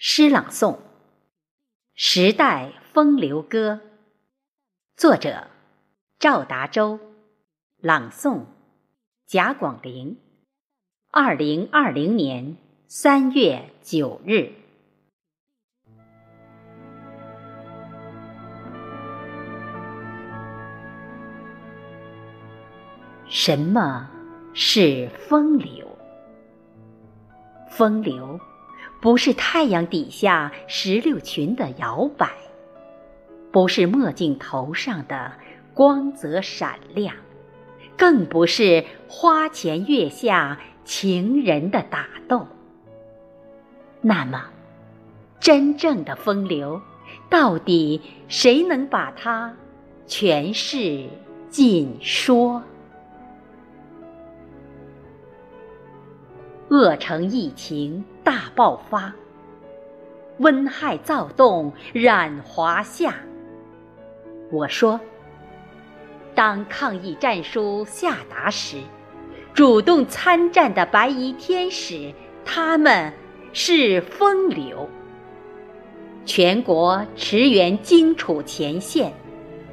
诗朗诵《时代风流歌》，作者赵达洲，朗诵贾广陵，二零二零年三月九日。什么是风流？风流。不是太阳底下石榴裙的摇摆，不是墨镜头上的光泽闪亮，更不是花前月下情人的打斗。那么，真正的风流，到底谁能把它诠释尽说？恶城疫情大爆发，温害躁动染华夏。我说，当抗疫战书下达时，主动参战的白衣天使，他们是风流；全国驰援荆楚前线，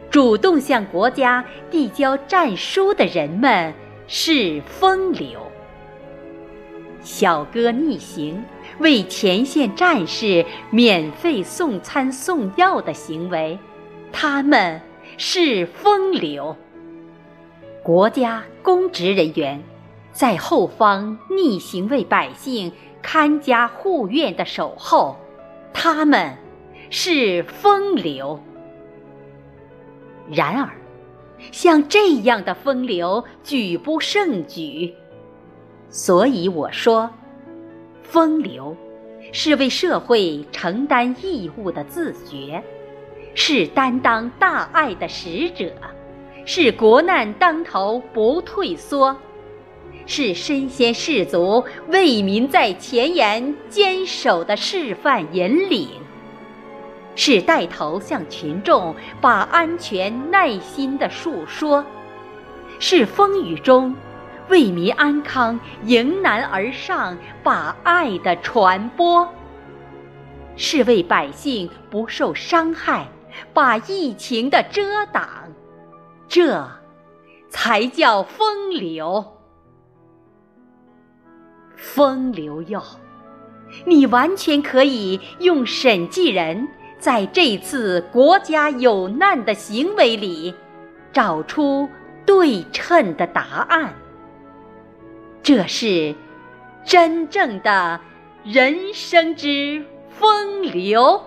主动向国家递交战书的人们是风流。小哥逆行，为前线战士免费送餐送药的行为，他们是风流；国家公职人员在后方逆行为百姓看家护院的守候，他们是风流。然而，像这样的风流举不胜举。所以我说，风流是为社会承担义务的自觉，是担当大爱的使者，是国难当头不退缩，是身先士卒、为民在前沿坚守的示范引领，是带头向群众把安全耐心的述说，是风雨中。为民安康迎难而上，把爱的传播；是为百姓不受伤害，把疫情的遮挡。这，才叫风流。风流哟，你完全可以用审计人在这次国家有难的行为里，找出对称的答案。这是真正的人生之风流。